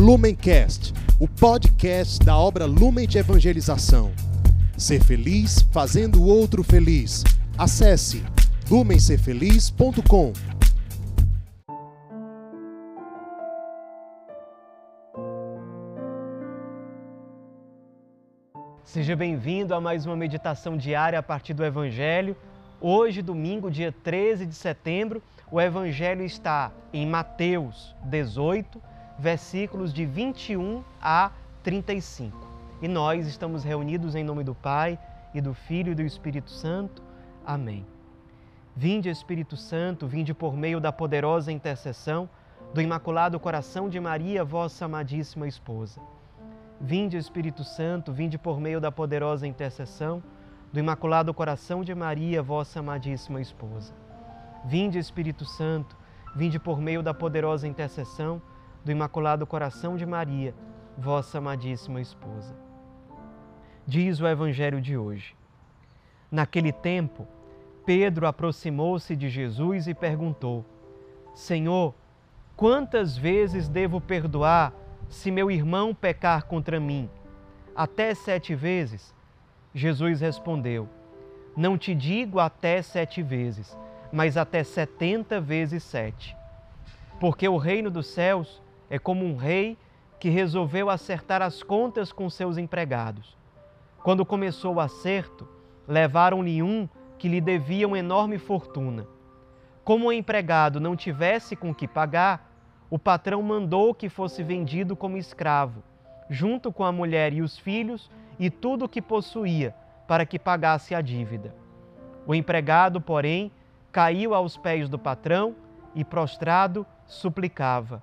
Lumencast, o podcast da obra Lumen de Evangelização. Ser feliz fazendo o outro feliz. Acesse lumencerfeliz.com. Seja bem-vindo a mais uma meditação diária a partir do Evangelho. Hoje, domingo, dia 13 de setembro, o Evangelho está em Mateus 18, versículos de 21 a 35. E nós estamos reunidos em nome do Pai e do Filho e do Espírito Santo. Amém. Vinde, Espírito Santo, vinde por meio da poderosa intercessão do Imaculado Coração de Maria, vossa amadíssima esposa. Vinde, Espírito Santo, vinde por meio da poderosa intercessão do Imaculado Coração de Maria, vossa amadíssima esposa. Vinde, Espírito Santo, vinde por meio da poderosa intercessão do Imaculado Coração de Maria, vossa amadíssima esposa. Diz o Evangelho de hoje. Naquele tempo, Pedro aproximou-se de Jesus e perguntou: Senhor, quantas vezes devo perdoar se meu irmão pecar contra mim? Até sete vezes? Jesus respondeu: Não te digo até sete vezes, mas até setenta vezes sete. Porque o reino dos céus é como um rei que resolveu acertar as contas com seus empregados. Quando começou o acerto, levaram-lhe um que lhe devia uma enorme fortuna. Como o empregado não tivesse com que pagar, o patrão mandou que fosse vendido como escravo, junto com a mulher e os filhos e tudo o que possuía, para que pagasse a dívida. O empregado, porém, caiu aos pés do patrão e, prostrado, suplicava: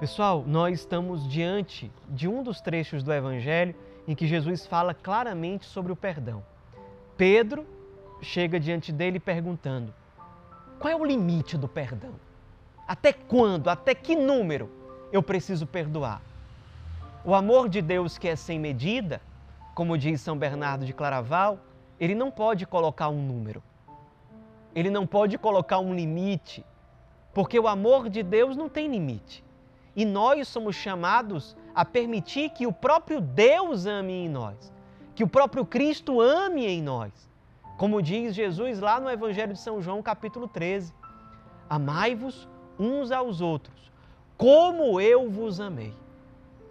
Pessoal, nós estamos diante de um dos trechos do Evangelho em que Jesus fala claramente sobre o perdão. Pedro chega diante dele perguntando: qual é o limite do perdão? Até quando, até que número eu preciso perdoar? O amor de Deus, que é sem medida, como diz São Bernardo de Claraval, ele não pode colocar um número. Ele não pode colocar um limite, porque o amor de Deus não tem limite. E nós somos chamados a permitir que o próprio Deus ame em nós, que o próprio Cristo ame em nós. Como diz Jesus lá no Evangelho de São João, capítulo 13: Amai-vos uns aos outros, como eu vos amei.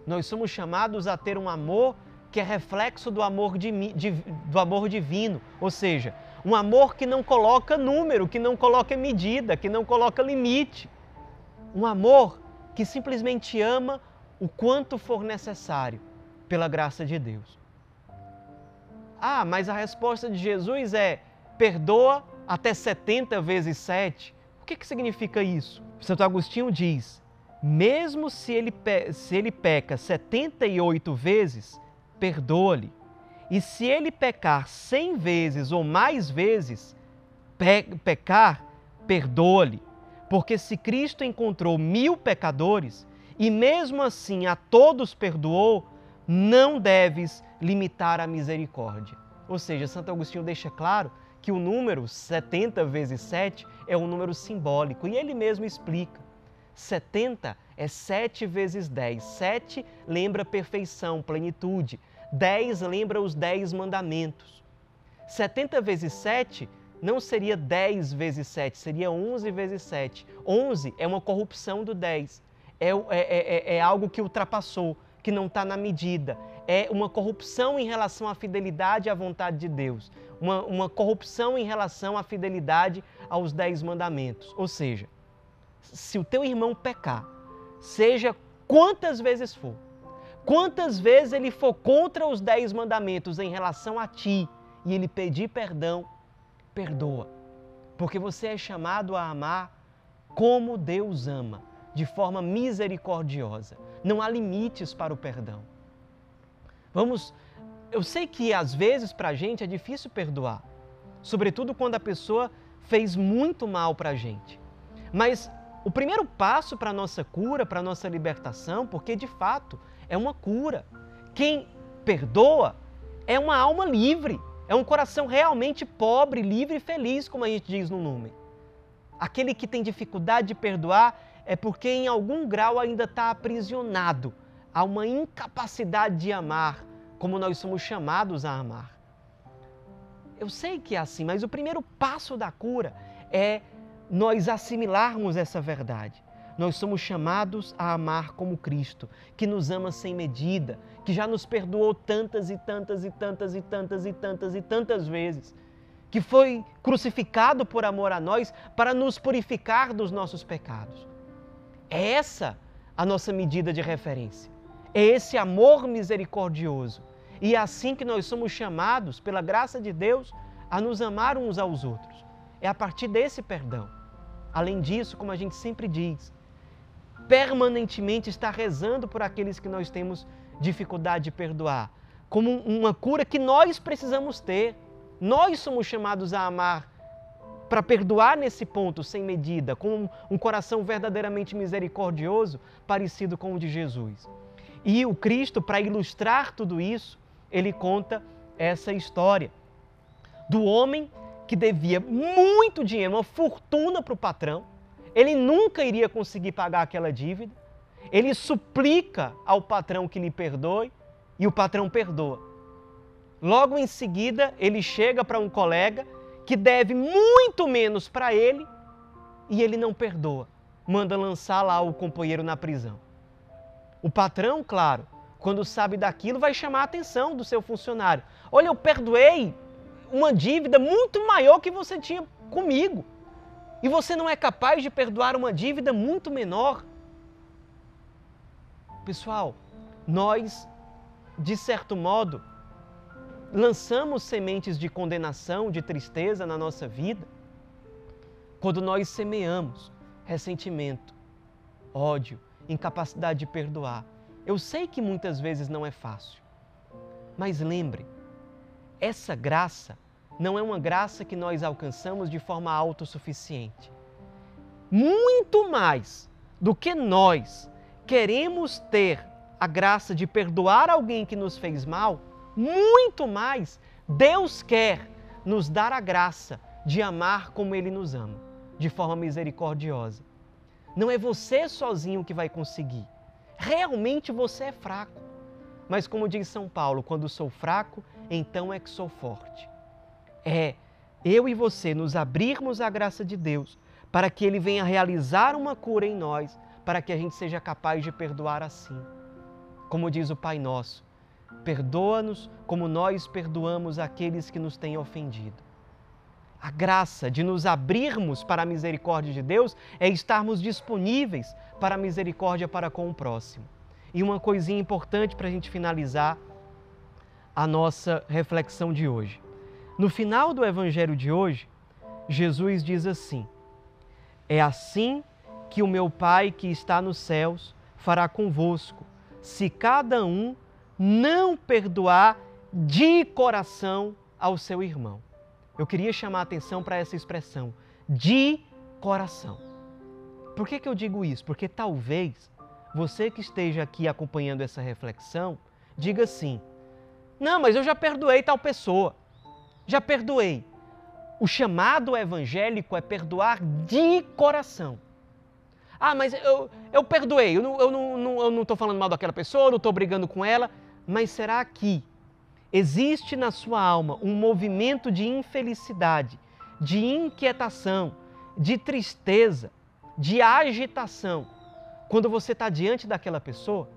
Nós somos chamados a ter um amor que é reflexo do amor, de, de, do amor divino, ou seja, um amor que não coloca número, que não coloca medida, que não coloca limite. Um amor que simplesmente ama o quanto for necessário, pela graça de Deus. Ah, mas a resposta de Jesus é: perdoa até 70 vezes 7. O que, que significa isso? Santo Agostinho diz: mesmo se ele, se ele peca 78 vezes, perdoa-lhe. E se ele pecar 100 vezes ou mais vezes, pe pecar, perdoa-lhe. Porque se Cristo encontrou mil pecadores e mesmo assim a todos perdoou, não deves limitar a misericórdia. Ou seja, Santo Agostinho deixa claro que o número 70 vezes 7 é um número simbólico e ele mesmo explica. 70 é 7 vezes 10. 7 lembra perfeição, plenitude. 10 lembra os 10 mandamentos. 70 vezes 7 não seria 10 vezes 7, seria 11 vezes 7. 11 é uma corrupção do 10. É, é, é, é algo que ultrapassou, que não está na medida. É uma corrupção em relação à fidelidade à vontade de Deus. Uma, uma corrupção em relação à fidelidade aos 10 mandamentos. Ou seja, se o teu irmão pecar, seja quantas vezes for, quantas vezes ele for contra os 10 mandamentos em relação a ti e ele pedir perdão, perdoa. Porque você é chamado a amar como Deus ama, de forma misericordiosa. Não há limites para o perdão. Vamos, eu sei que às vezes para a gente é difícil perdoar, sobretudo quando a pessoa fez muito mal para a gente. Mas o primeiro passo para a nossa cura, para a nossa libertação, porque de fato é uma cura. Quem perdoa é uma alma livre. É um coração realmente pobre, livre e feliz, como a gente diz no número. Aquele que tem dificuldade de perdoar é porque em algum grau ainda está aprisionado a uma incapacidade de amar, como nós somos chamados a amar. Eu sei que é assim, mas o primeiro passo da cura é nós assimilarmos essa verdade. Nós somos chamados a amar como Cristo, que nos ama sem medida, que já nos perdoou tantas e tantas e tantas e tantas e tantas e tantas vezes, que foi crucificado por amor a nós para nos purificar dos nossos pecados. É essa a nossa medida de referência. É esse amor misericordioso. E é assim que nós somos chamados, pela graça de Deus, a nos amar uns aos outros. É a partir desse perdão. Além disso, como a gente sempre diz, permanentemente estar rezando por aqueles que nós temos dificuldade de perdoar, como uma cura que nós precisamos ter. Nós somos chamados a amar para perdoar nesse ponto sem medida, com um coração verdadeiramente misericordioso, parecido com o de Jesus. E o Cristo, para ilustrar tudo isso, ele conta essa história do homem que devia muito dinheiro, uma fortuna para o patrão, ele nunca iria conseguir pagar aquela dívida. Ele suplica ao patrão que lhe perdoe e o patrão perdoa. Logo em seguida, ele chega para um colega que deve muito menos para ele e ele não perdoa. Manda lançar lá o companheiro na prisão. O patrão, claro, quando sabe daquilo, vai chamar a atenção do seu funcionário. Olha, eu perdoei uma dívida muito maior que você tinha comigo e você não é capaz de perdoar uma dívida muito menor. Pessoal, nós, de certo modo, lançamos sementes de condenação, de tristeza na nossa vida quando nós semeamos ressentimento, ódio, incapacidade de perdoar. Eu sei que muitas vezes não é fácil, mas lembre, essa graça não é uma graça que nós alcançamos de forma autossuficiente. Muito mais do que nós queremos ter a graça de perdoar alguém que nos fez mal, muito mais Deus quer nos dar a graça de amar como Ele nos ama, de forma misericordiosa. Não é você sozinho que vai conseguir. Realmente você é fraco. Mas, como diz São Paulo, quando sou fraco, então é que sou forte é eu e você nos abrirmos à graça de Deus para que Ele venha realizar uma cura em nós, para que a gente seja capaz de perdoar assim. Como diz o Pai Nosso, perdoa-nos como nós perdoamos aqueles que nos têm ofendido. A graça de nos abrirmos para a misericórdia de Deus é estarmos disponíveis para a misericórdia para com o próximo. E uma coisinha importante para a gente finalizar a nossa reflexão de hoje. No final do evangelho de hoje, Jesus diz assim: É assim que o meu Pai que está nos céus fará convosco, se cada um não perdoar de coração ao seu irmão. Eu queria chamar a atenção para essa expressão, de coração. Por que, que eu digo isso? Porque talvez você que esteja aqui acompanhando essa reflexão, diga assim: Não, mas eu já perdoei tal pessoa. Já perdoei. O chamado evangélico é perdoar de coração. Ah, mas eu, eu perdoei, eu não estou não, não, não falando mal daquela pessoa, eu não estou brigando com ela, mas será que existe na sua alma um movimento de infelicidade, de inquietação, de tristeza, de agitação, quando você está diante daquela pessoa?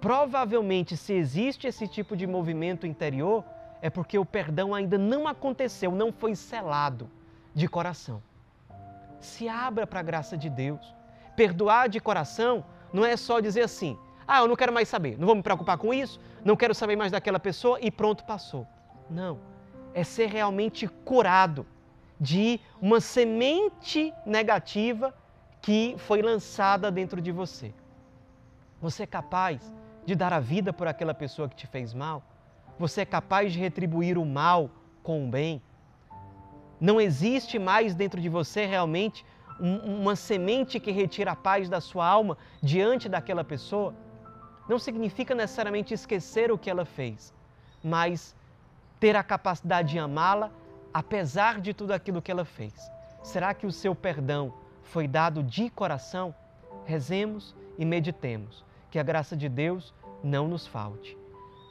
Provavelmente, se existe esse tipo de movimento interior, é porque o perdão ainda não aconteceu, não foi selado de coração. Se abra para a graça de Deus. Perdoar de coração não é só dizer assim: ah, eu não quero mais saber, não vou me preocupar com isso, não quero saber mais daquela pessoa e pronto, passou. Não. É ser realmente curado de uma semente negativa que foi lançada dentro de você. Você é capaz de dar a vida por aquela pessoa que te fez mal? Você é capaz de retribuir o mal com o bem? Não existe mais dentro de você realmente uma semente que retira a paz da sua alma diante daquela pessoa? Não significa necessariamente esquecer o que ela fez, mas ter a capacidade de amá-la apesar de tudo aquilo que ela fez. Será que o seu perdão foi dado de coração? Rezemos e meditemos. Que a graça de Deus não nos falte.